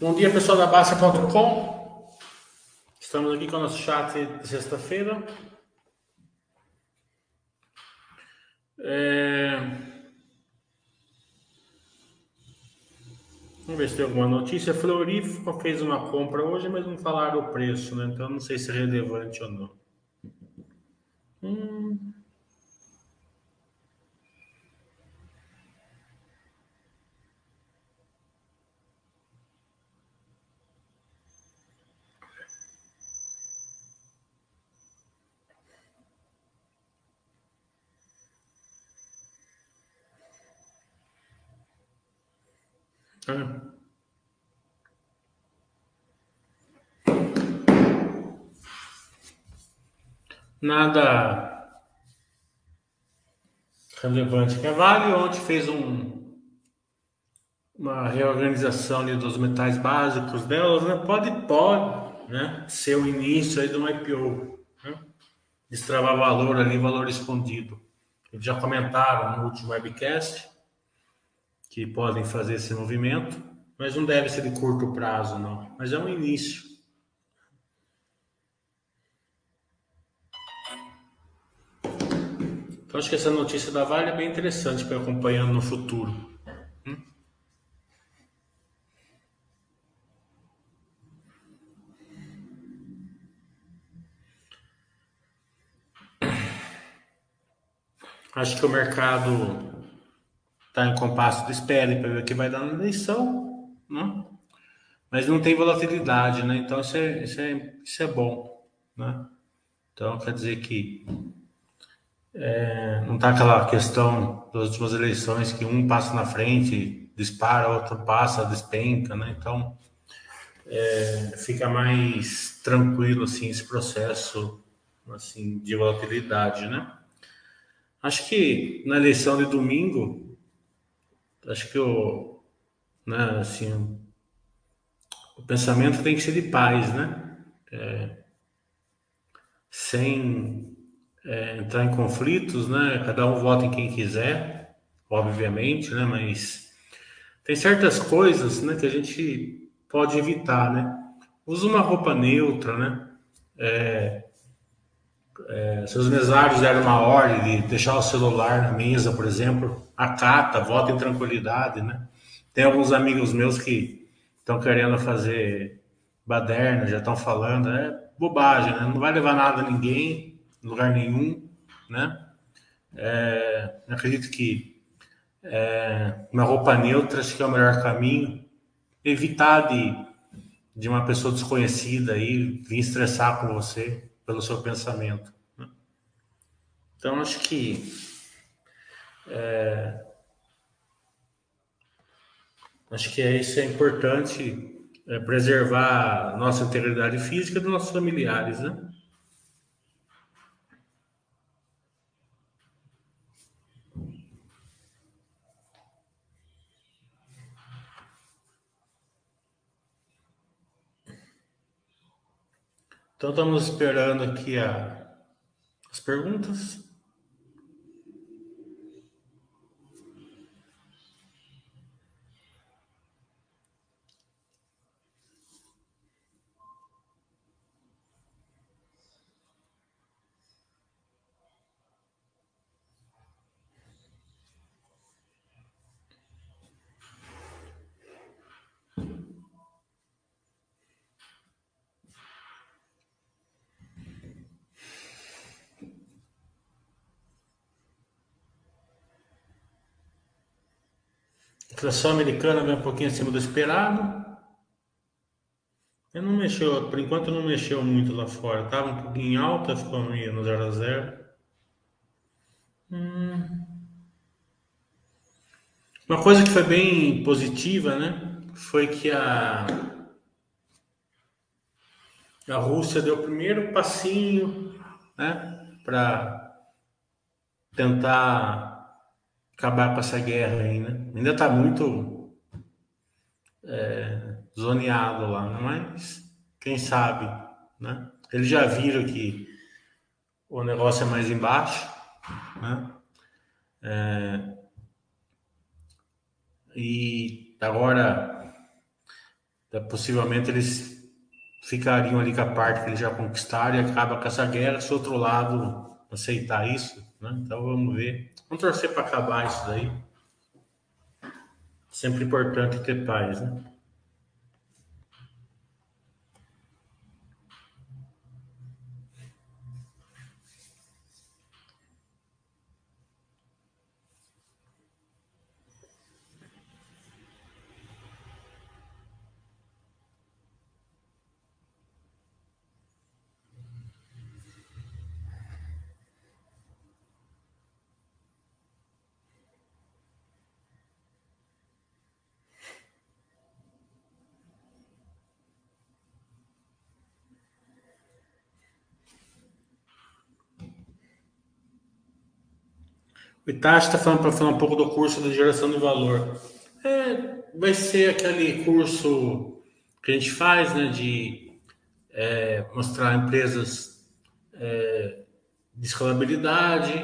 Bom dia, pessoal da Basta.com. Estamos aqui com o nosso chat de sexta-feira. É... Vamos ver se tem alguma notícia. Florifa fez uma compra hoje, mas não falaram o preço, né? Então não sei se é relevante ou não. Hum... Nada relevante. A Vale ontem fez um, uma reorganização ali dos metais básicos delas, né? Pode, pode, né? Ser o início aí de IPO, né? Destravar valor ali, valor escondido. Eles já comentaram no último webcast que podem fazer esse movimento, mas não deve ser de curto prazo, não. Mas é um início. Então, acho que essa notícia da Vale é bem interessante para acompanhando no futuro. Hum? Acho que o mercado está em compasso de espera para ver o que vai dar na eleição, né? mas não tem volatilidade, né? Então isso é, isso é, isso é bom, né? Então quer dizer que é, não está aquela questão das últimas eleições que um passa na frente, dispara, outro passa, despenca, né? Então é, fica mais tranquilo assim esse processo assim de volatilidade, né? Acho que na eleição de domingo acho que o, né, assim, o pensamento tem que ser de paz, né? É, sem é, entrar em conflitos, né? Cada um vota em quem quiser, obviamente, né? Mas tem certas coisas, né, que a gente pode evitar, né? Usa uma roupa neutra, né? É, é, seus mesários deram uma ordem de deixar o celular na mesa, por exemplo, acata, vota em tranquilidade, né? Tem alguns amigos meus que estão querendo fazer baderna, já estão falando, é bobagem, né? Não vai levar nada a ninguém, lugar nenhum, né? É, acredito que é, uma roupa neutra acho que é o melhor caminho. Evitar de, de uma pessoa desconhecida aí vir estressar com você pelo seu pensamento. Então acho que é, acho que é, isso é importante é, preservar nossa integridade física dos nossos familiares, né? Então estamos esperando aqui a, as perguntas. Inflação americana vem um pouquinho acima do esperado. Ele não mexeu, por enquanto não mexeu muito lá fora. Estava um pouquinho alta, ficou meio no 0 a 0. Hum. Uma coisa que foi bem positiva, né? Foi que a a Rússia deu o primeiro passinho, né, para tentar acabar com essa guerra aí, né? Ainda está muito é, zoneado lá, né? mas quem sabe, né? Eles já viram que o negócio é mais embaixo, né? É, e agora Então, possivelmente eles ficariam ali com a parte que eles já conquistaram e acaba com essa guerra se o outro lado aceitar isso. Né? Então vamos ver. Vamos torcer para acabar isso daí. Sempre importante ter paz, né? O Itachi está falando para falar um pouco do curso de geração de valor. É, vai ser aquele curso que a gente faz, né, de é, mostrar empresas é, de escalabilidade,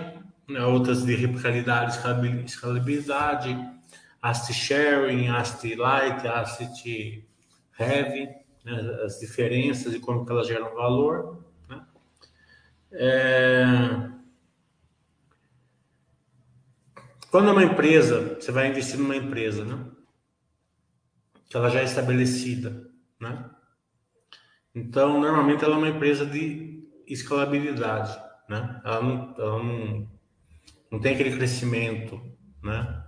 né, outras de replicabilidade, escalabilidade, asset sharing, asset light, asset heavy, né, as diferenças e como que elas geram valor. Né. É, Quando é uma empresa, você vai investir numa empresa, né? Que ela já é estabelecida, né? Então, normalmente ela é uma empresa de escalabilidade, né? Ela não, ela não, não tem aquele crescimento, né?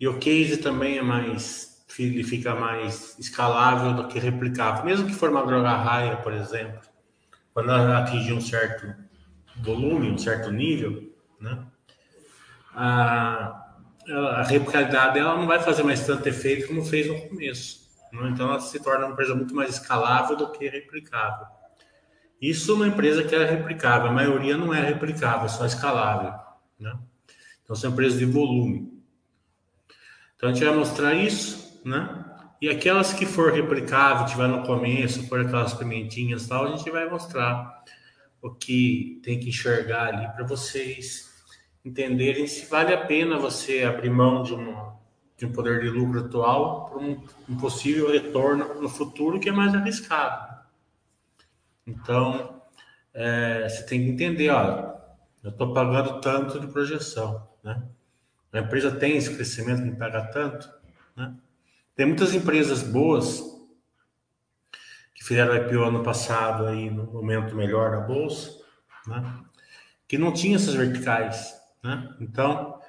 E o case também é mais, ele fica mais escalável do que replicável. Mesmo que for uma droga raia, por exemplo, quando ela atingir um certo volume, um certo nível, né? A, a replicabilidade dela não vai fazer mais tanto efeito como fez no começo. Né? Então ela se torna uma empresa muito mais escalável do que replicável. Isso uma empresa que é replicável, a maioria não é replicável, é só escalável. Né? Então são empresas de volume. Então a gente vai mostrar isso, né? E aquelas que for replicável, tiver no começo, por aquelas pimentinhas e tal, a gente vai mostrar o que tem que enxergar ali para vocês entenderem se vale a pena você abrir mão de, uma, de um poder de lucro atual para um, um possível retorno no futuro que é mais arriscado. Então, é, você tem que entender, olha, eu estou pagando tanto de projeção, né? A empresa tem esse crescimento que paga tanto, né? Tem muitas empresas boas que fizeram IPO ano passado aí no momento melhor da bolsa, né? Que não tinha essas verticais, né? Então,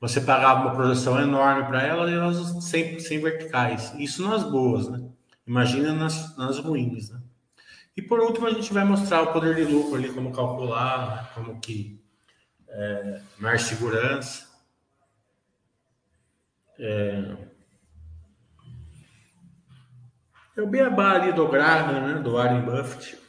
você pagava uma projeção enorme para elas e elas sempre sem verticais. Isso nas boas, né? Imagina nas, nas ruins, né? E por último, a gente vai mostrar o poder de lucro ali, como calcular, né? como que é, mais segurança. É, é o beabá ali do Graham, né? Do Warren Buffett.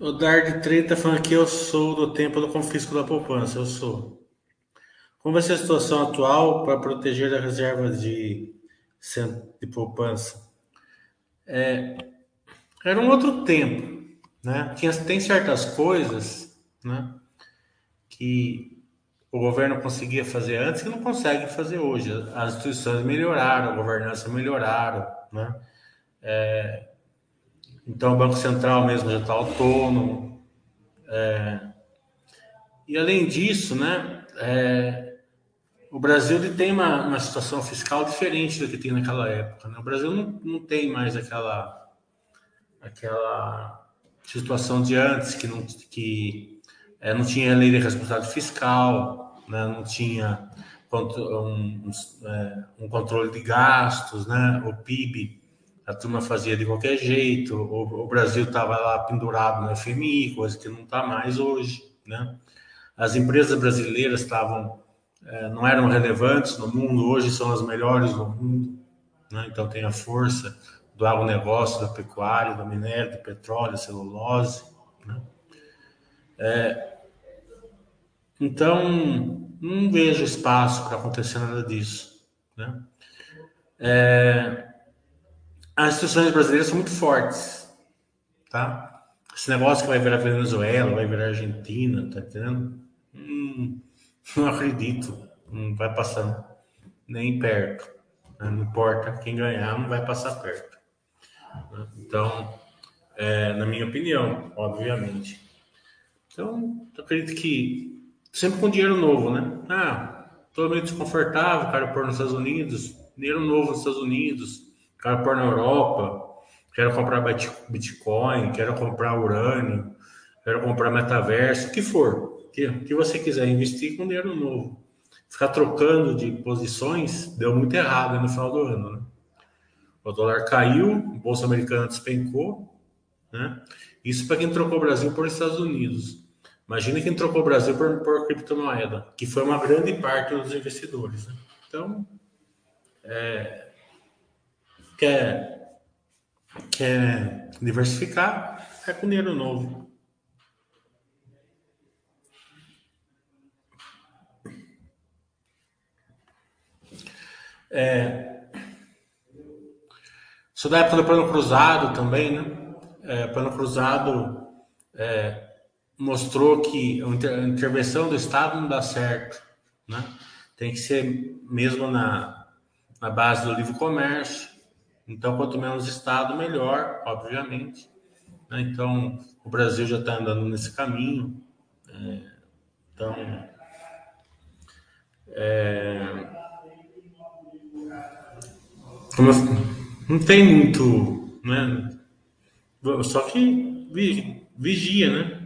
O Dard 30 falando que eu sou do tempo do confisco da poupança, eu sou. Como vai ser a situação atual para proteger a reserva de, de poupança? É, era um outro tempo, né? Tinha, tem certas coisas, né? Que o governo conseguia fazer antes que não consegue fazer hoje. As instituições melhoraram, a governança melhoraram, né? É, então, o Banco Central mesmo já está autônomo. É, e, além disso, né, é, o Brasil tem uma, uma, situação fiscal diferente do que tem naquela época. Né? O Brasil não, não tem mais aquela, aquela situação de antes, que não, que, é, não tinha lei de responsabilidade fiscal, né? não tinha um, um, é, um controle de gastos, né? o PIB a turma fazia de qualquer jeito, o, o Brasil estava lá pendurado no FMI, coisa que não está mais hoje, né? As empresas brasileiras estavam, é, não eram relevantes no mundo, hoje são as melhores no mundo, né? Então tem a força do agronegócio, da pecuária, do minério, do petróleo, celulose, né? É, então, não vejo espaço para acontecer nada disso, né? É, as instituições brasileiras são muito fortes, tá? Esse negócio que vai virar Venezuela, vai virar Argentina, tá entendendo? Hum, não acredito. Não vai passar nem perto. Né? Não importa quem ganhar, não vai passar perto. Né? Então, é, na minha opinião, obviamente. Então, eu acredito que sempre com dinheiro novo, né? Ah, tô meio desconfortável, quero pôr nos Estados Unidos, dinheiro novo nos Estados Unidos, quero pôr na Europa, quero comprar Bitcoin, quero comprar urânio, quero comprar metaverso, o que for, o que, que você quiser investir com dinheiro novo. Ficar trocando de posições deu muito errado no final do ano, né? O dólar caiu, o bolsa americana despencou, né? Isso para quem trocou o Brasil por Estados Unidos. Imagina quem trocou o Brasil por, por criptomoeda, que foi uma grande parte dos investidores. Né? Então, é, quer, quer diversificar, é com dinheiro novo. É, isso da época do plano cruzado também, né? É, plano cruzado é, mostrou que a intervenção do Estado não dá certo, né? Tem que ser mesmo na, na base do livre comércio. Então, quanto menos Estado, melhor, obviamente. Né? Então, o Brasil já está andando nesse caminho. É, então, é, como, não tem muito, né? Só que vigia, né?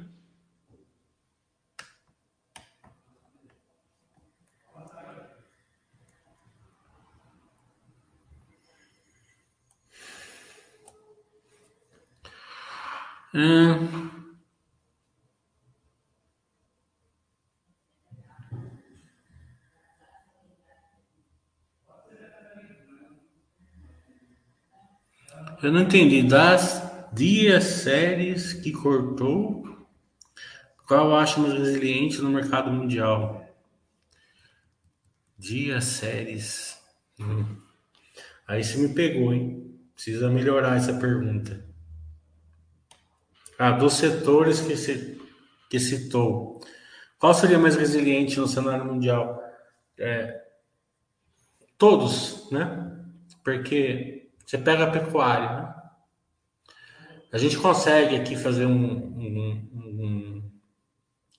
Eu não entendi. Das dias séries que cortou, qual acha mais resiliente no mercado mundial? Dias séries. Hum. Aí você me pegou, hein? Precisa melhorar essa pergunta. Ah, dos setores que, se, que citou, qual seria mais resiliente no cenário mundial? É, todos, né? Porque você pega a pecuária, né? A gente consegue aqui fazer um, um, um,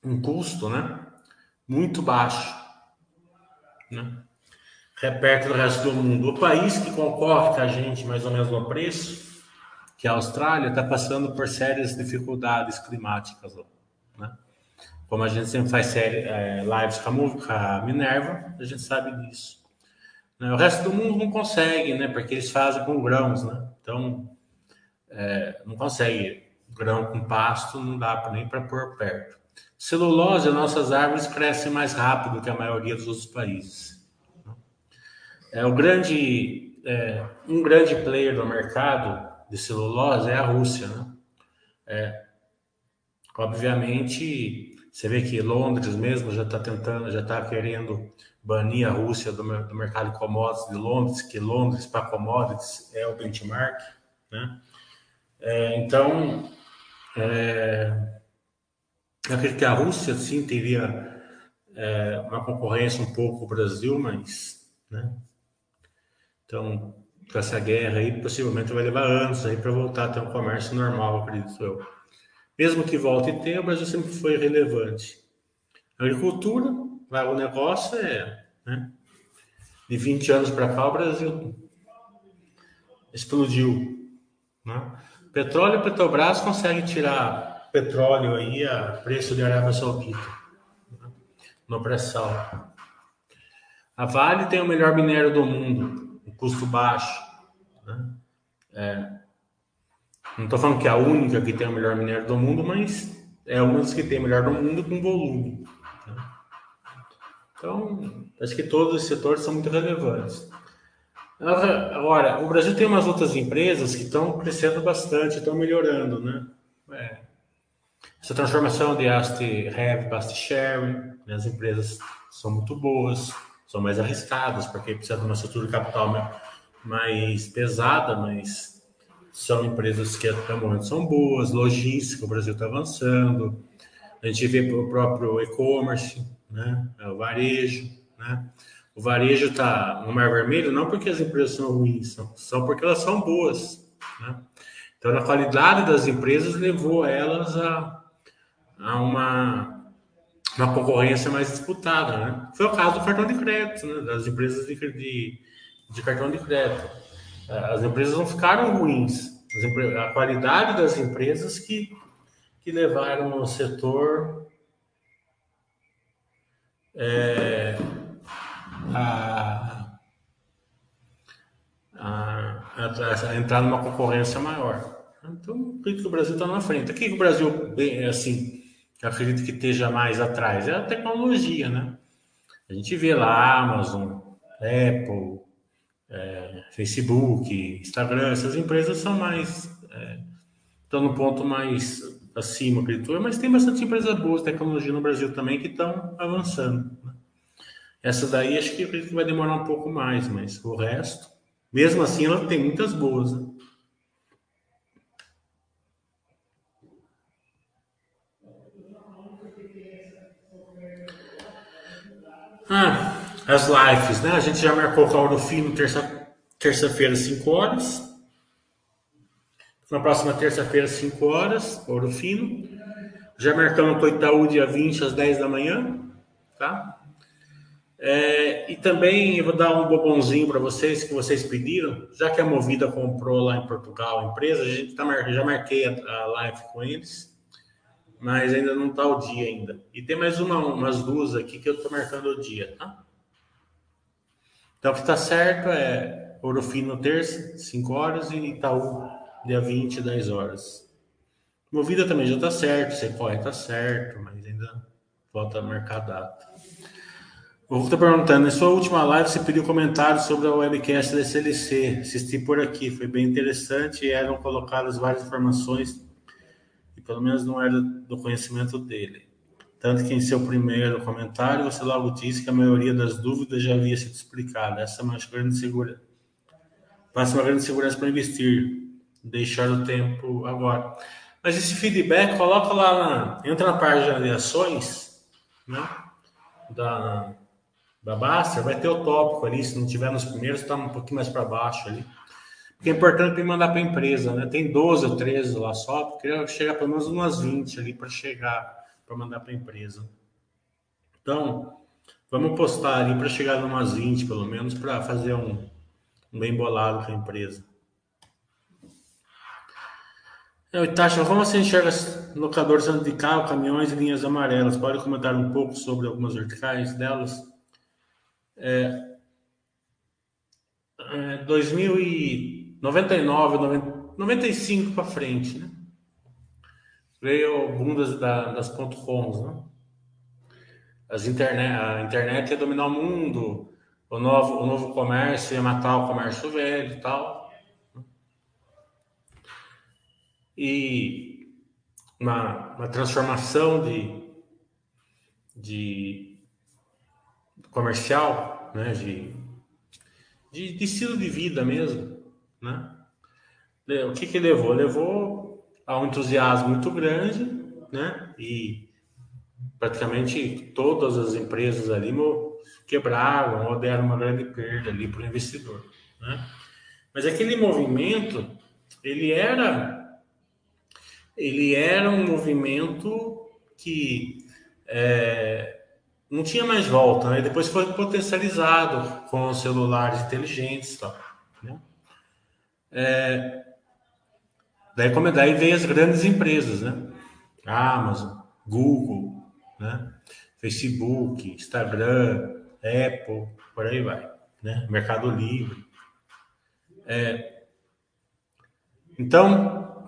um custo, né? Muito baixo, né? Perto do resto do mundo. O país que concorre com a gente mais ou menos no preço que a Austrália está passando por sérias dificuldades climáticas. Né? Como a gente sempre faz série, é, lives com a, Minerva, a gente sabe disso. Né? O resto do mundo não consegue, né? porque eles fazem com grãos. Né? Então, é, não consegue grão com pasto, não dá nem para pôr perto. Celulose, nossas árvores crescem mais rápido que a maioria dos outros países. Né? É o grande, é, um grande player do mercado de celulose é a Rússia, né? É, obviamente, você vê que Londres mesmo já está tentando, já está querendo banir a Rússia do, do, mercado de commodities de Londres, que Londres para commodities é o benchmark, né? É, então, é, eu acredito que a Rússia sim teria é, uma concorrência um pouco com o Brasil, mas, né? Então, com essa guerra aí, possivelmente vai levar anos aí para voltar a ter um comércio normal, acredito eu. Mesmo que volte a ter, o Brasil sempre foi relevante. agricultura, o negócio é, né? De 20 anos para cá, o Brasil explodiu. Né? Petróleo, Petrobras consegue tirar petróleo aí a preço de Arábia Saudita, né? no pré-sal. A Vale tem o melhor minério do mundo, custo baixo. Né? É, não estou falando que é a única que tem o melhor minério do mundo, mas é uma das que tem o melhor do mundo com volume. Né? Então, acho que todos os setores são muito relevantes. Agora, o Brasil tem umas outras empresas que estão crescendo bastante, estão melhorando, né? É. Essa transformação de heavy para asset sharing, né? as empresas são muito boas são mais arriscadas, porque precisa de uma estrutura de capital mais pesada, mas são empresas que até o momento são boas, logística, o Brasil está avançando, a gente vê o próprio e-commerce, né? É o varejo, né? O varejo está no mar vermelho não porque as empresas são ruins, são, porque elas são boas, né? Então, a qualidade das empresas levou elas a, a uma, uma concorrência mais disputada, né? Foi o caso do cartão de crédito, né? Das empresas de, de, de cartão de crédito. As empresas não ficaram ruins, a qualidade das empresas que que levaram o setor é, a, a, a, a, entrar numa concorrência maior. Então, por que o Brasil está na frente? O que o Brasil, assim, acredito que esteja mais atrás? É a tecnologia, né? A gente vê lá Amazon, Apple, é, Facebook, Instagram, essas empresas são mais. É, estão no ponto mais acima, acredito mas tem bastante empresas boas tecnologia no Brasil também que estão avançando. Né? Essa daí acho que acredito que vai demorar um pouco mais, mas o resto, mesmo assim, ela tem muitas boas. Né? Ah, as lives, né? A gente já marcou com a Ouro Fino terça-feira, terça 5 horas. Na próxima terça-feira, 5 horas, Ouro Fino. Já marcamos com o Itaú dia 20 às 10 da manhã, tá? É, e também eu vou dar um bobãozinho para vocês que vocês pediram, já que a Movida comprou lá em Portugal a empresa, a gente tá, já marquei a, a live com eles, mas ainda não está o dia ainda. E tem mais uma, umas duas aqui que eu estou marcando o dia, tá? Então o que está certo é Ouro Fino terça, 5 horas, e Itaú dia 20, 10 horas. Movida também já está certo, Sequoia está certo, mas ainda falta marcar a data. O Hulk está perguntando, na sua última live você pediu comentários sobre a webcast da SLC. Assisti por aqui, foi bem interessante e eram colocadas várias informações pelo menos não era do conhecimento dele. Tanto que em seu primeiro comentário você logo disse que a maioria das dúvidas já havia sido explicada. Essa é uma grande segurança. Passa uma grande segurança para investir deixar o tempo agora. Mas esse feedback, coloca lá, na, entra na página de ações, né? Da, da Baster, vai ter o tópico ali, se não tiver nos primeiros, está um pouquinho mais para baixo ali. Porque é importante mandar para a empresa, né? Tem 12 ou 13 lá só, porque chegar pelo menos umas 20 ali para chegar, para mandar para a empresa. Então, vamos postar ali para chegar umas 20 pelo menos, para fazer um, um bem bolado com a empresa. É, Itacha, como você enxerga locadores de carro, caminhões e linhas amarelas? Pode comentar um pouco sobre algumas verticais delas? É, é 2099, 95 para frente, né? Veio o boom das, das ponto .coms, né? As internet, a internet ia dominar o mundo, o novo, o novo comércio ia matar o comércio velho e tal. e uma, uma transformação de, de comercial, né, de, de, de, estilo de vida mesmo, né? O que que levou? Levou a um entusiasmo muito grande, né? E praticamente todas as empresas ali quebraram ou deram uma grande perda ali para o investidor, né? Mas aquele movimento, ele era ele era um movimento que é, não tinha mais volta, né? Depois foi potencializado com os celulares inteligentes, tal, né? É, daí como daí veio as grandes empresas, né? Amazon, Google, né? Facebook, Instagram, Apple, por aí vai, né? Mercado Livre. É, então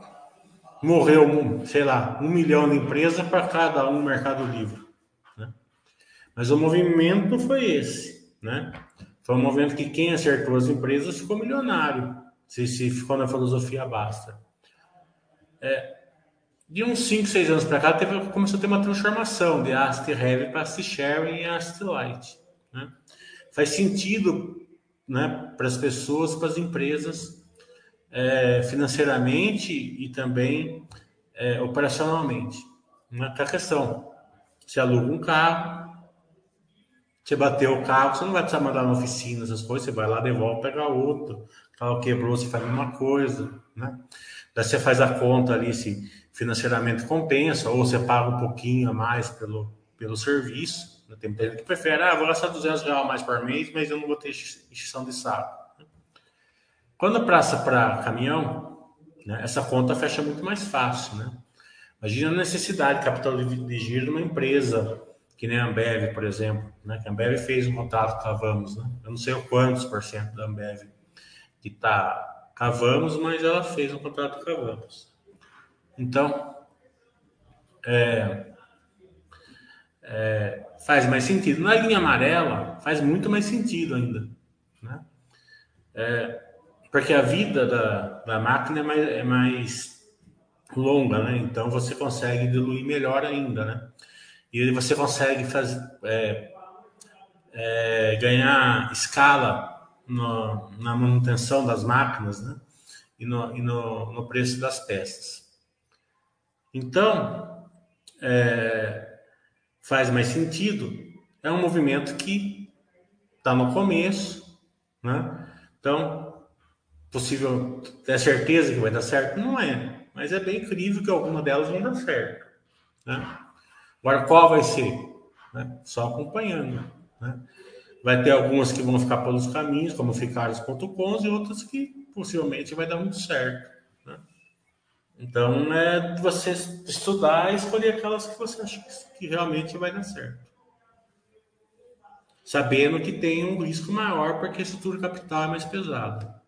morreu, sei lá, um milhão de empresas para cada um Mercado Livre. Né? Mas o movimento foi esse, né? Foi um movimento que quem acertou as empresas ficou milionário, se, se ficou na filosofia basta. É, de uns 5, 6 anos para cá, teve, começou a ter uma transformação de Asset Heavy para Asset Sharing e Asset Light. Né? Faz sentido né, para as pessoas, para as empresas, é, financeiramente e também é, operacionalmente. Não é a questão. Você aluga um carro, você bateu o carro, você não vai precisar mandar na oficina, essas coisas, você vai lá, devolve, pega outro. Carro quebrou, você faz a mesma coisa, né? Daí você faz a conta ali se financeiramente compensa, ou você paga um pouquinho a mais pelo, pelo serviço. Tem muita gente que prefere, ah, vou gastar 200 reais mais por mês, mas eu não vou ter extinção de saco. Quando praça para caminhão, né, essa conta fecha muito mais fácil, né? Imagina a necessidade de capital de giro de uma empresa, que nem a Ambev, por exemplo, né? Que a Ambev fez um contrato com a Vamos, né? Eu não sei o quantos por cento da Ambev que está com a Vamos, mas ela fez um contrato com a Vamos. Então, é, é, faz mais sentido. Na linha amarela, faz muito mais sentido ainda, né? É, porque a vida da, da máquina é mais, é mais longa, né? Então você consegue diluir melhor ainda, né? E você consegue fazer, é, é, ganhar escala no, na manutenção das máquinas, né? E, no, e no, no preço das peças. Então, é, faz mais sentido. É um movimento que está no começo, né? Então, possível ter certeza que vai dar certo? Não é, mas é bem incrível que alguma delas vão dar certo. Né? Agora, qual vai ser? Né? Só acompanhando. Né? Vai ter algumas que vão ficar pelos caminhos, como ficaram os e outras que possivelmente vai dar muito certo. Né? Então, é você estudar e escolher aquelas que você acha que realmente vai dar certo. Sabendo que tem um risco maior porque a estrutura capital é mais pesada.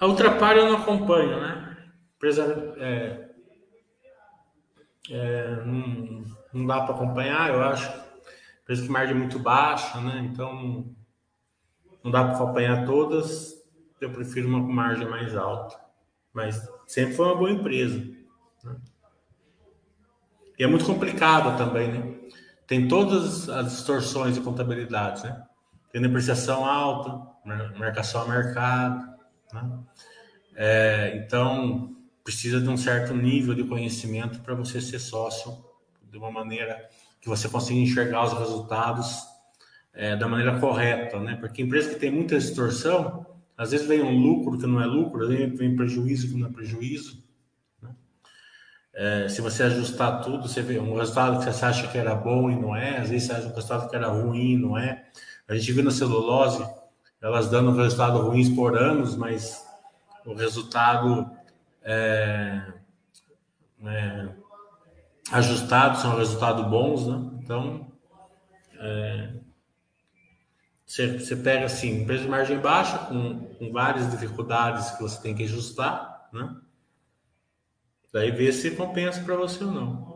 A Ultrapar eu não acompanho, né? Empresa, é, é, não, não, dá para acompanhar, eu acho. Empresa que margem muito baixa, né? Então não dá para acompanhar todas. Eu prefiro uma margem mais alta. Mas sempre foi uma boa empresa. Né? E é muito complicada também, né? Tem todas as distorções de contabilidade, né? Tem depreciação alta, marcação a mercado, né? É, então, precisa de um certo nível de conhecimento para você ser sócio de uma maneira que você consiga enxergar os resultados é, da maneira correta, né? Porque empresa que tem muita distorção, às vezes vem um lucro que não é lucro, vem prejuízo que não é prejuízo. Né? É, se você ajustar tudo, você vê um resultado que você acha que era bom e não é, às vezes você acha um resultado que era ruim e não é. A gente viu na celulose elas dando resultado ruins por anos, mas o resultado é, é, ajustado são resultados bons, né? Então, é, você, você pega assim, empresa de margem baixa, com, com várias dificuldades que você tem que ajustar, né? Daí vê se compensa para você ou não.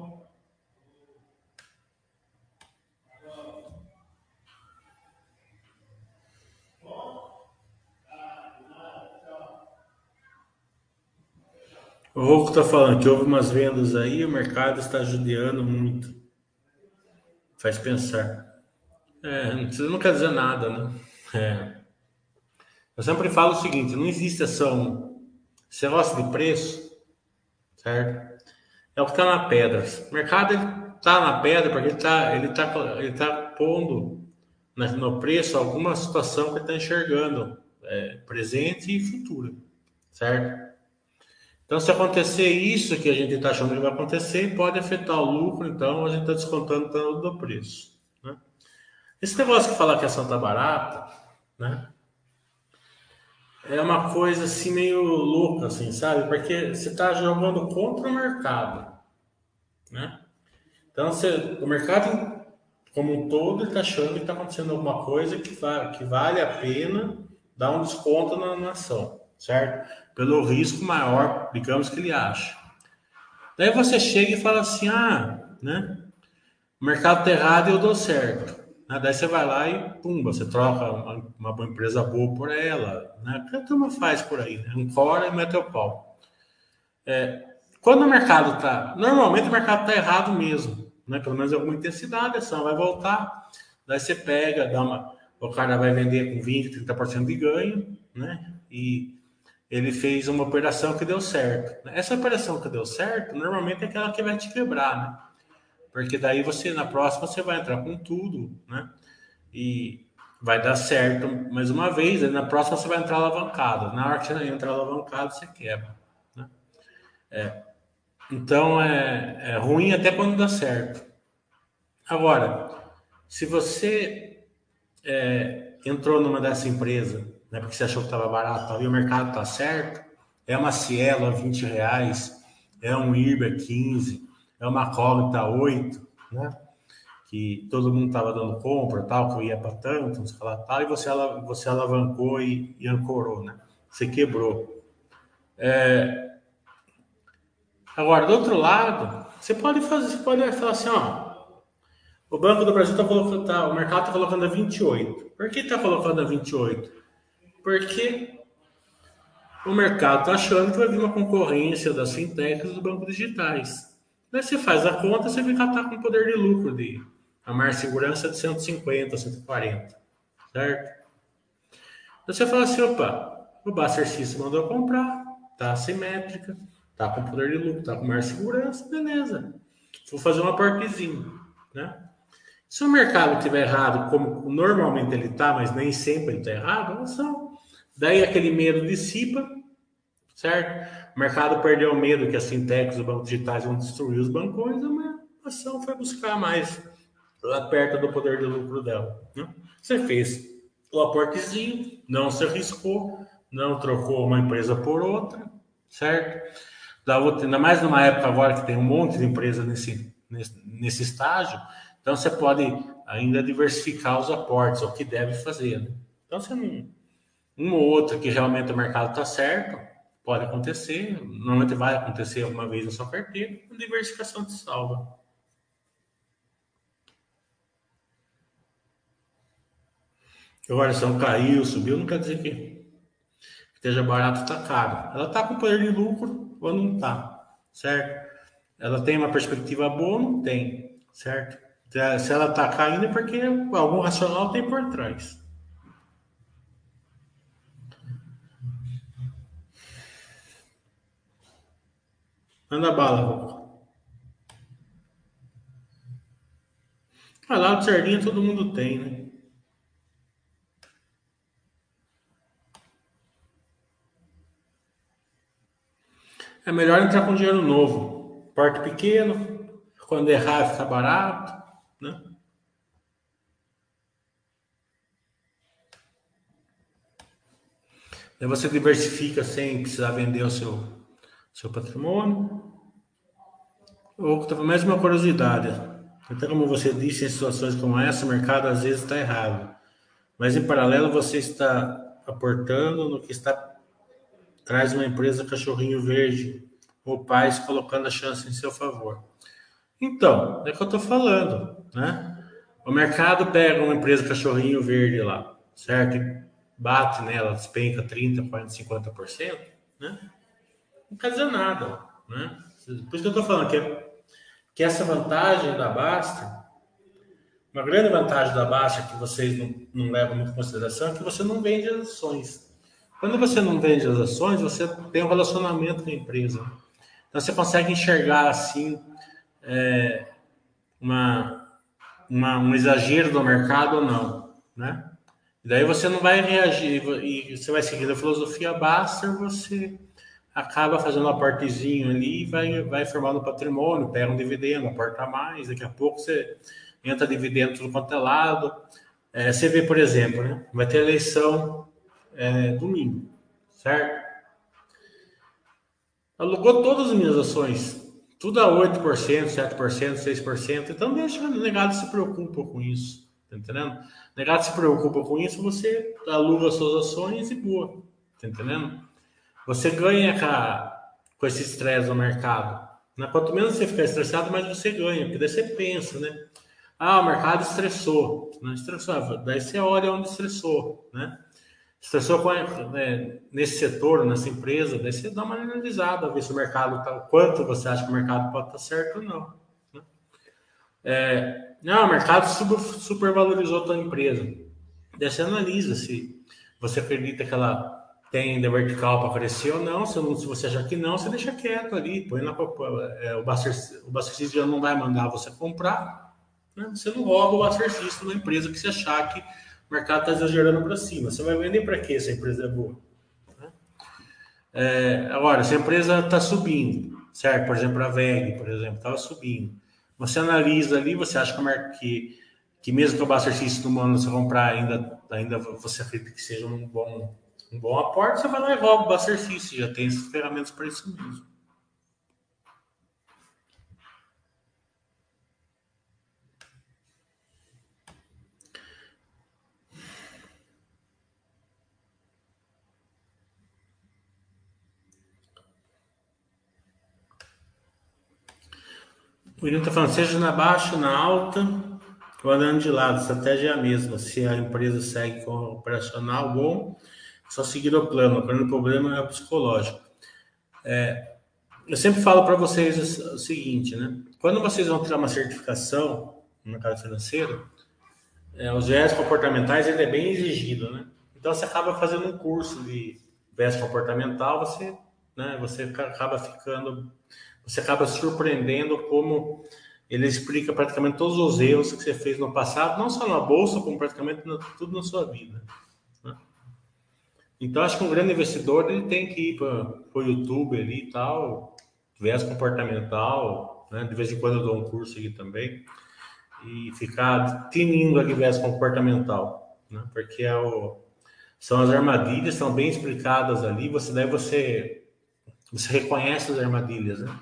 O Rocco está falando que houve umas vendas aí, o mercado está judiando muito. Faz pensar. É, não quer dizer nada, né? É. Eu sempre falo o seguinte: não existe ação. Você gosta de preço, certo? É o que está na pedra. O mercado está na pedra porque ele está ele tá, ele tá pondo no preço alguma situação que está enxergando, é, presente e futura, certo? Então, se acontecer isso que a gente está achando que vai acontecer, pode afetar o lucro, então a gente está descontando tanto do preço. Né? Esse negócio que falar que a ação está barata, né? É uma coisa assim meio louca, assim, sabe? Porque você está jogando contra o mercado, né? Então, você, o mercado como um todo está achando que está acontecendo alguma coisa que, va que vale a pena dar um desconto na, na ação, certo? pelo risco maior, digamos, que ele acha. Daí você chega e fala assim: ah, né? O mercado está errado e eu dou certo. Né? Daí você vai lá e, pumba, você troca uma, uma empresa boa por ela. Né? O que a turma faz por aí? Né? Ancora e mete o pau. É, quando o mercado está. Normalmente o mercado está errado mesmo. né? Pelo menos alguma intensidade, a ação vai voltar. Daí você pega, dá uma, o cara vai vender com 20, 30% de ganho, né? E ele fez uma operação que deu certo. Essa operação que deu certo, normalmente é aquela que vai te quebrar, né? Porque daí você, na próxima, você vai entrar com tudo, né? E vai dar certo mais uma vez, aí na próxima você vai entrar alavancado. Na hora que você entra alavancado, você quebra. Né? É. Então é, é ruim até quando dá certo. Agora, se você é, entrou numa dessa empresa, né, porque você achou que estava barato e o mercado está certo, é uma Cielo a 20 reais, é um IRBA 15, é uma Cogna 8, né? que todo mundo estava dando compra, tal, que ia para tanto, não sei lá, tal, e você, você alavancou e, e ancorou, né? Você quebrou. É... Agora, do outro lado, você pode fazer, você pode falar assim, ó, o Banco do Brasil está colocando, tá, o mercado está colocando a 28. Por que está colocando a 28? Porque o mercado está achando que vai vir uma concorrência das fintechs e dos bancos digitais. Daí você faz a conta, você fica tá com poder de lucro de a maior segurança de 150, 140, certo? Você fala assim, opa, o Buster System mandou comprar, tá assimétrica, tá com poder de lucro, tá com maior segurança, beleza. Vou fazer um aportezinho, né? Se o mercado estiver errado, como normalmente ele está, mas nem sempre ele está errado, ação. Daí aquele medo dissipa, certo? O mercado perdeu o medo que as fintechs, os bancos digitais vão destruir os bancões, a ação foi buscar mais lá perto do poder de lucro dela. Né? Você fez o aportezinho, não se arriscou, não trocou uma empresa por outra, certo? Da outra, ainda mais numa época agora que tem um monte de empresa nesse, nesse, nesse estágio, então você pode ainda diversificar os aportes, é o que deve fazer. Né? Então, você não, um ou outro que realmente o mercado está certo, pode acontecer, normalmente vai acontecer alguma vez na sua carteira, a diversificação te salva. Agora, se ela caiu, subiu, não quer dizer que esteja barato, está caro. Ela está com poder de lucro ou não está, certo? Ela tem uma perspectiva boa ou não tem, certo? Se ela está caindo é porque algum racional tem por trás. Manda bala. Ah, lá de sardinha todo mundo tem, né? É melhor entrar com dinheiro novo. Porte pequeno, quando errar fica barato, né? Aí você diversifica sem precisar vender o seu, seu patrimônio. Ou mais uma curiosidade. Até como você disse, em situações como essa, o mercado às vezes está errado. Mas em paralelo você está aportando no que está traz uma empresa cachorrinho verde ou pais colocando a chance em seu favor. Então, é que eu estou falando, né? O mercado pega uma empresa cachorrinho verde lá, certo? Bate nela, despenca 30, 40, 50%, né? Não quer dizer nada, né? Por isso que eu estou falando que, que essa vantagem da Basta, uma grande vantagem da Basta que vocês não, não levam muito em consideração é que você não vende as ações. Quando você não vende as ações, você tem um relacionamento com a empresa. Então você consegue enxergar assim é, uma, uma, um exagero do mercado ou não, né? E daí você não vai reagir e você vai seguindo a filosofia basta, você acaba fazendo um aportezinho ali e vai, vai formando patrimônio, pega um dividendo, aporta mais, daqui a pouco você entra dividendo tudo quanto é lado. É, você vê, por exemplo, né? vai ter eleição é, domingo, certo? Alugou todas as minhas ações, tudo a 8%, 7%, 6%. Então deixa o negado se preocupa com isso, tá entendendo? O negado se preocupa com isso, você aluga as suas ações e boa, tá entendendo? Você ganha com, a, com esse estresse no mercado. Né? Quanto menos você ficar estressado, mais você ganha, porque daí você pensa, né? Ah, o mercado estressou, né? estressou. Daí você olha onde estressou, né? Estressou com, né, nesse setor, nessa empresa, daí você dá uma analisada, ver se o mercado está, quanto você acha que o mercado pode estar tá certo ou não. Né? É, não, o mercado super, supervalorizou a tua empresa. Daí você analisa se você acredita que ela tem ainda vertical para crescer ou não. Se, não, se você achar que não, você deixa quieto ali. Põe na, é, o Buster já não vai mandar você comprar. Né? Você não rouba o Buster System na empresa que você achar que o mercado está exagerando para cima. Você vai vender para quê se a empresa é boa? Né? É, agora, se a empresa está subindo, certo? Por exemplo, a VEG, por exemplo, estava subindo. Você analisa ali, você acha que, que mesmo que o System no ano você comprar, ainda, ainda você acredita que seja um bom um bom aporte, você vai lá e rouba o Buster já tem essas ferramentas para isso mesmo. O William está falando, seja na baixa, na alta, ou andando de lado, a estratégia é a mesma. Se a empresa segue com o operacional bom, só seguir o plano. O problema é psicológico. É, eu sempre falo para vocês o seguinte, né? Quando vocês vão tirar uma certificação no mercado financeiro, é, os viés comportamentais ele é bem exigido, né? Então você acaba fazendo um curso de viés comportamental, você, né? Você acaba ficando, você acaba surpreendendo como ele explica praticamente todos os erros que você fez no passado, não só na bolsa, como praticamente tudo na sua vida. Então, acho que um grande investidor ele tem que ir para o YouTube ali e tal, viés comportamental, né? De vez em quando eu dou um curso aqui também, e ficar tinindo a viés comportamental, né? Porque é o, são as armadilhas, estão bem explicadas ali, você daí você, você reconhece as armadilhas, né?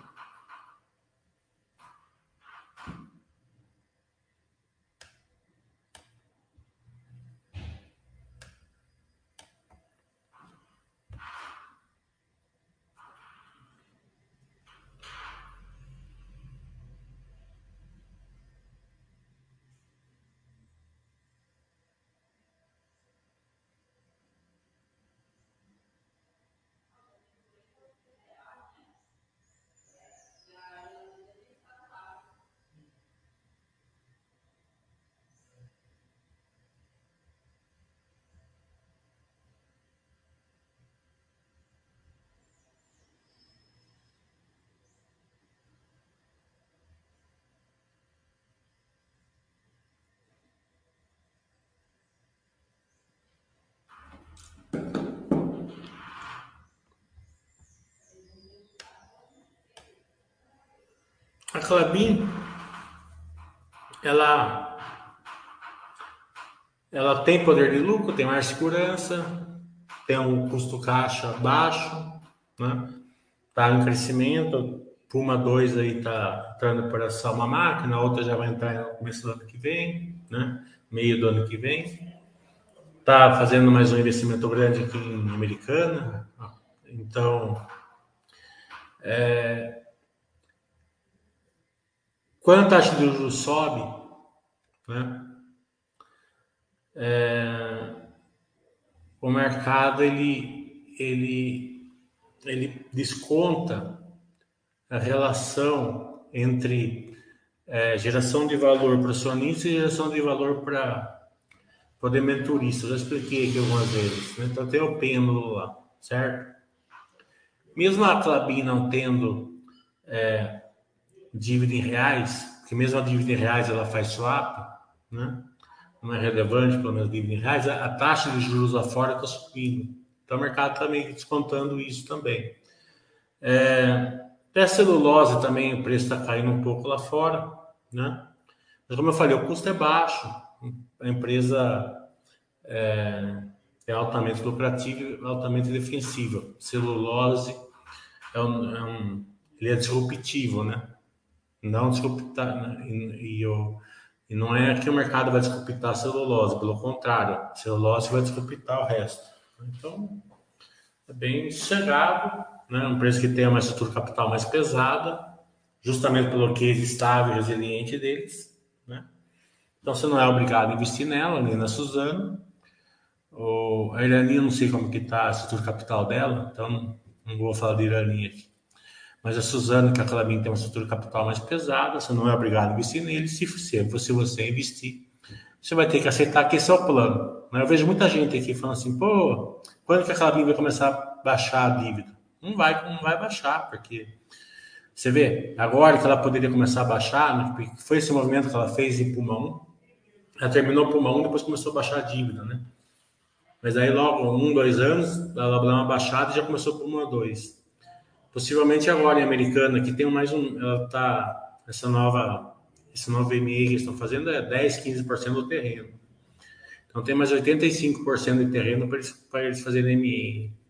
Clabin, ela, ela tem poder de lucro, tem mais segurança, tem um custo caixa baixo, né? Tá em crescimento. Puma 2 aí tá entrando para operação uma máquina, a outra já vai entrar no começo do ano que vem, né? Meio do ano que vem. Tá fazendo mais um investimento grande aqui em Americana. Então, é, quando a taxa de juros sobe, né, é, o mercado ele, ele, ele desconta a relação entre é, geração de valor para acionista e geração de valor para. Eu já expliquei aqui algumas vezes. Né? Então tem o pêndulo lá, certo? Mesmo a Clabin não tendo é, dívida em reais, porque mesmo a dívida em reais ela faz swap, né? não é relevante, pelo menos dívida em reais, a, taxa de juros lá fora está subindo. Então o mercado está meio descontando isso também. É, até a celulose também, o preço está caindo um pouco lá fora, né? Mas como eu falei, o custo é baixo, a empresa é, é altamente lucrativa e altamente defensiva. Celulose é um, é um, ele é disruptivo, né? Não disruptar, né? e, e, eu, e não é que o mercado vai disruptar a celulose, pelo contrário, a celulose vai disruptar o resto. Então, é bem chegado, né? um preço que tem uma estrutura capital mais pesada, justamente pelo que é estável e resiliente deles. Né? Então, você não é obrigado a investir nela, nem na Suzano. O, a Irani, eu não sei como que está a estrutura capital dela, então não vou falar de Irani aqui. Mas a Suzana, que a Clabin tem uma estrutura capital mais pesada, você não é obrigado a investir nele. Se, se, se você investir, você vai ter que aceitar que esse é o plano. Né? Eu vejo muita gente aqui falando assim, pô, quando que a Clabin vai começar a baixar a dívida? Não vai, não vai baixar, porque você vê, agora que ela poderia começar a baixar, né? foi esse movimento que ela fez em pulmão, ela terminou pulmão depois começou a baixar a dívida, né? Mas aí logo, um, dois anos, ela deu uma baixada e já começou pulmão 2. Possivelmente agora em Americana, que tem mais um, ela tá, essa nova, esse novo MA que eles estão fazendo é 10, 15% do terreno. Então tem mais 85% de terreno para eles, eles fazerem MA.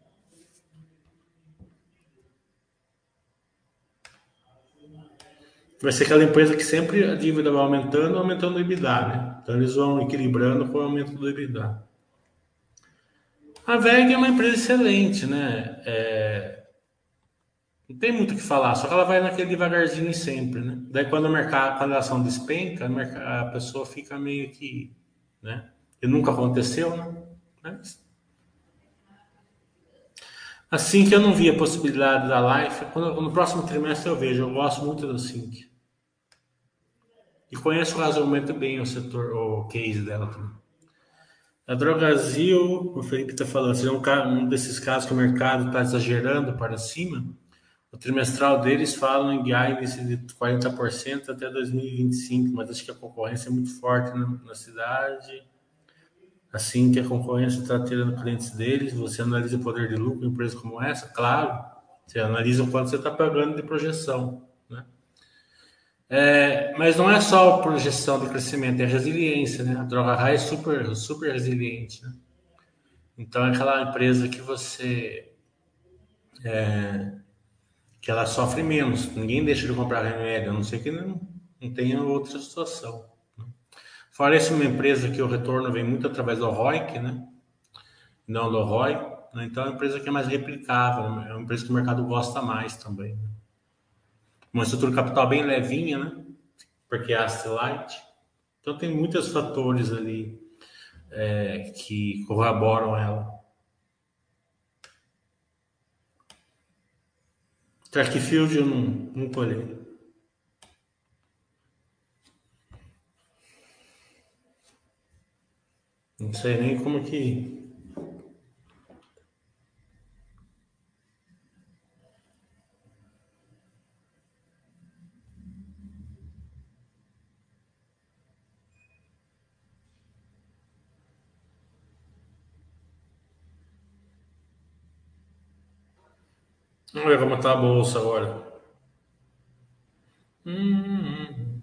Vai ser aquela empresa que sempre a dívida vai aumentando, aumentando o EBITDA, né? Então eles vão equilibrando com o aumento do EBITDA. A VEG é uma empresa excelente, né? É, não tem muito o que falar, só que ela vai naquele devagarzinho sempre, né? Daí quando o mercado, quando a ação despenca, a pessoa fica meio que, né? E nunca aconteceu, né? Mas... Assim que eu não vi a possibilidade da Life, quando, no próximo trimestre eu vejo, eu gosto muito do Sync. E conheço razoavelmente bem o setor, o case dela também. A Drogazil, o Felipe está falando, se é um, um desses casos que o mercado está exagerando para cima, o trimestral deles falam em guidance de 40% até 2025, mas acho que a concorrência é muito forte na, na cidade. Assim que a concorrência está tirando clientes deles, você analisa o poder de lucro em empresas como essa, claro, você analisa o quanto você está pagando de projeção. Né? É, mas não é só a projeção de crescimento, é a resiliência. Né? A Droga High é super, super resiliente. Né? Então é aquela empresa que você. É, que ela sofre menos. Ninguém deixa de comprar remédio, a não ser que não, não tenha outra situação. Né? Fora isso, uma empresa que o retorno vem muito através do ROIC, né? não do ROI. Né? Então, é uma empresa que é mais replicável, é uma empresa que o mercado gosta mais também. Né? Uma estrutura capital bem levinha, né? porque é asset light. Então, tem muitos fatores ali é, que corroboram ela. Trackfield eu não, não colhei. Não sei nem como que. Ver como está a bolsa agora. Hum,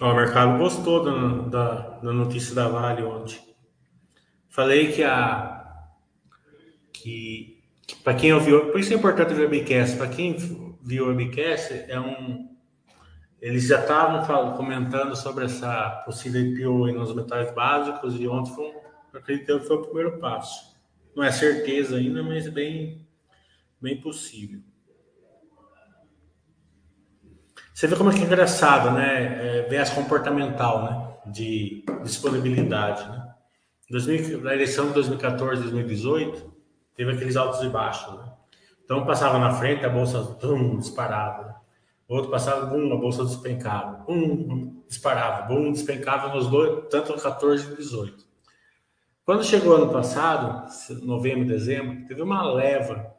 o mercado gostou da, da, da, notícia da Vale ontem. Falei que a que, que para quem ouviu, por isso é importante o webcast. Para quem viu o webcast, é um eles já estavam comentando sobre essa possível IPO nos metais básicos e ontem foi, acredito que foi o primeiro passo. Não é certeza ainda, mas bem, bem possível. Você vê como é que é engraçado, né? É, viés comportamental, né? De disponibilidade, né? 2000, na eleição de 2014, 2018, teve aqueles altos e baixos, né? Então passava na frente, a bolsa tum, disparava. Né? Outro passava, bum, a bolsa despencava, bum, disparava, bum, despencava nos dois, tanto no 14 e 18. Quando chegou ano passado, novembro, dezembro, teve uma leva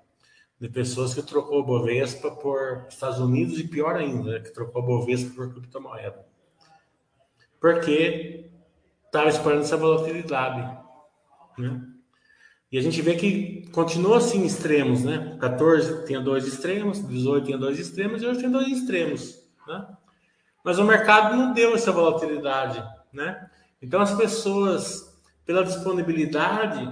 de pessoas que trocou o Bovespa por Estados Unidos e pior ainda, que trocou o Bovespa por criptomoeda. Porque estava esperando essa volatilidade, né? E a gente vê que continua assim extremos, né? 14 tinha dois extremos, 18 tinha dois extremos e hoje tem dois extremos, né? Mas o mercado não deu essa volatilidade, né? Então as pessoas, pela disponibilidade,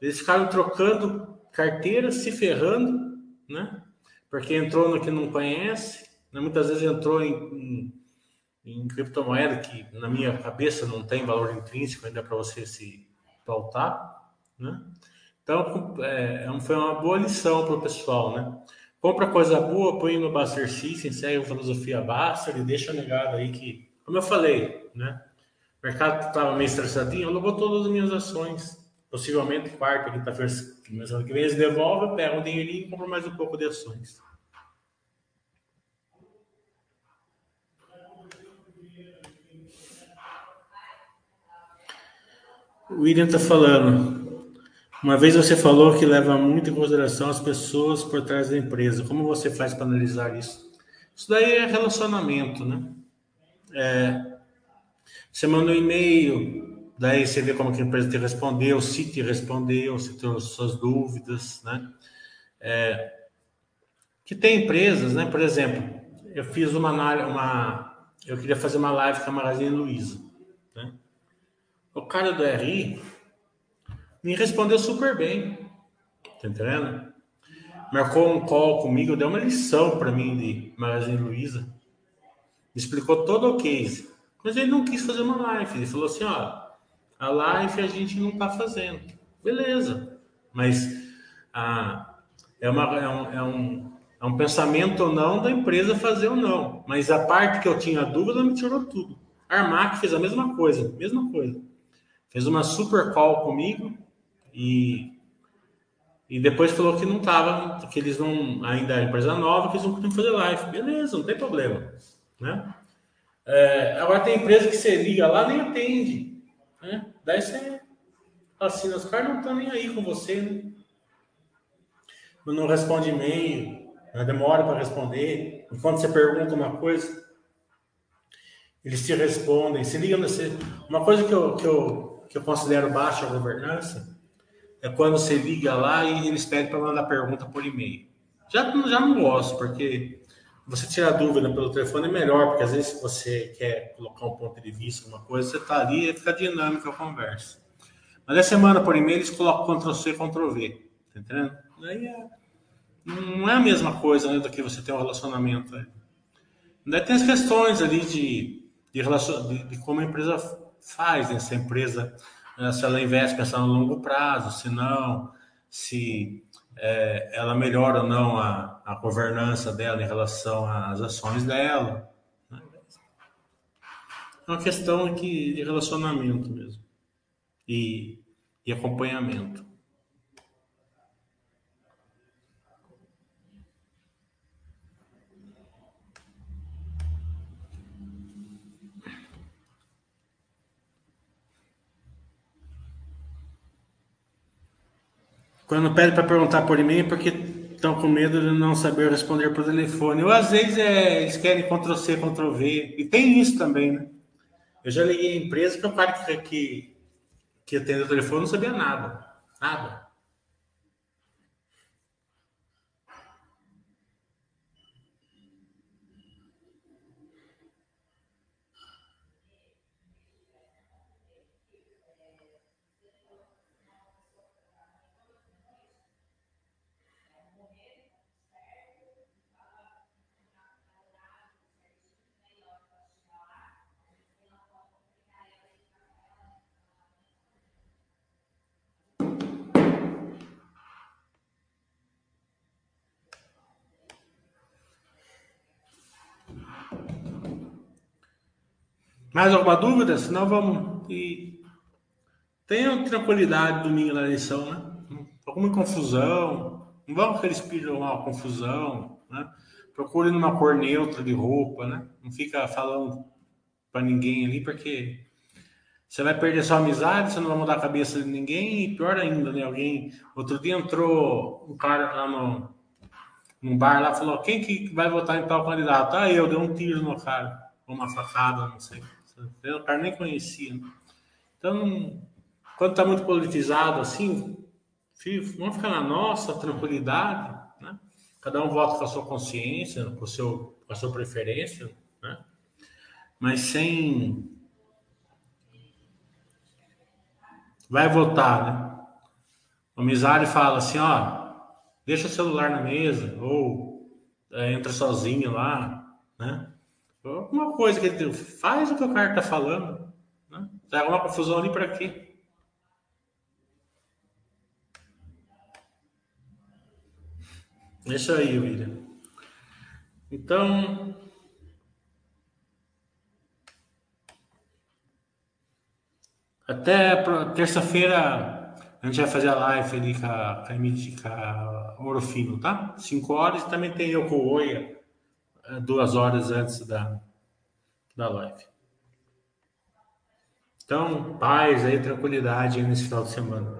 eles ficaram trocando carteiras, se ferrando, né? Porque entrou no que não conhece, né? muitas vezes entrou em, em, em criptomoeda que na minha cabeça não tem valor intrínseco ainda para você se pautar. Né? Então, é, é foi uma boa lição para o pessoal. Né? Compra coisa boa, põe no Buster System, segue a filosofia Buster e deixa ligado aí que Como eu falei, né? O mercado estava meio estressadinho, alugou todas as minhas ações. Possivelmente quarta, quinta-feira, semana que vem eles devolvem, pegam o dinheirinho e compram mais um pouco de ações. O William está falando. Uma vez você falou que leva muito em consideração as pessoas por trás da empresa. Como você faz para analisar isso? Isso daí é relacionamento, né? É, você manda um e-mail, daí você vê como que a empresa te respondeu, se te respondeu, se tem suas dúvidas, né? É, que tem empresas, né? Por exemplo, eu fiz uma, uma eu queria fazer uma live com a Magazine Luiza, né? O cara do RI me respondeu super bem, tá entendendo? Marcou um call comigo, deu uma lição para mim de Magazine Luiza, explicou todo o case. Mas ele não quis fazer uma live. Ele falou assim: ó, a live a gente não está fazendo. Beleza. Mas ah, é, uma, é, um, é, um, é um pensamento ou não da empresa fazer ou não. Mas a parte que eu tinha dúvida me tirou tudo. A Armac fez a mesma coisa, mesma coisa. Fez uma super call comigo e, e depois falou que não estava, que eles não, ainda é empresa nova, que eles não podiam fazer live. Beleza, não tem problema. Né? É, agora tem empresa que você liga lá nem atende. Né? Daí você assina, os caras não estão nem aí com você. Né? Não responde e-mail, né? demora para responder. Enquanto você pergunta uma coisa, eles te respondem. Se liga nesse... Uma coisa que eu, que, eu, que eu considero baixa governança é quando você liga lá e eles pedem para mandar pergunta por e-mail. Já, já não gosto, porque você tirar dúvida pelo telefone é melhor, porque às vezes se você quer colocar um ponto de vista, alguma coisa, você está ali e fica dinâmica a conversa. Mas essa semana por e-mail eles colocam Ctrl-C, Ctrl-V, tá entendendo? Daí é, não é a mesma coisa né, do que você ter um relacionamento. Aí. Daí tem as questões ali de, de, relacion, de, de como a empresa faz, né? se a empresa, se ela investe pensando no longo prazo, se não, se é, ela melhora ou não a, a governança dela em relação às ações dela. Né? É uma questão aqui de relacionamento mesmo e, e acompanhamento. Quando pede para perguntar por e-mail, é porque estão com medo de não saber responder por telefone. Ou às vezes é, eles querem Ctrl-C, Ctrl-V. E tem isso também, né? Eu já liguei em empresa que o cara que, que, que atende o telefone não sabia nada. Nada. Mais alguma dúvida? Senão vamos. E tenham tranquilidade domingo na eleição, né? Alguma confusão. Não vamos que eles pidam uma confusão, né? Procure numa cor neutra de roupa, né? Não fica falando para ninguém ali, porque você vai perder sua amizade, você não vai mudar a cabeça de ninguém, e pior ainda, né? Alguém. Outro dia entrou um cara lá no, num bar lá falou: quem que vai votar em tal candidato? Ah, eu, dei um tiro no cara, uma facada, não sei. O cara nem conhecia. Né? Então, quando está muito politizado assim, vamos ficar na nossa tranquilidade, né? Cada um vota com a sua consciência, com, seu, com a sua preferência, né? Mas sem. Vai votar, né? O Misário fala assim: ó, deixa o celular na mesa, ou é, entra sozinho lá, né? Alguma coisa que ele faz o que o cara está falando. Né? Tá uma confusão ali para quê? Isso aí, William. Então. Até terça-feira a gente vai fazer a live ali com a, com a, com a Ouro Fino, tá? 5 horas e também tem eu com o Oia, é, duas horas antes da, da live. Então, paz aí, tranquilidade aí nesse final de semana.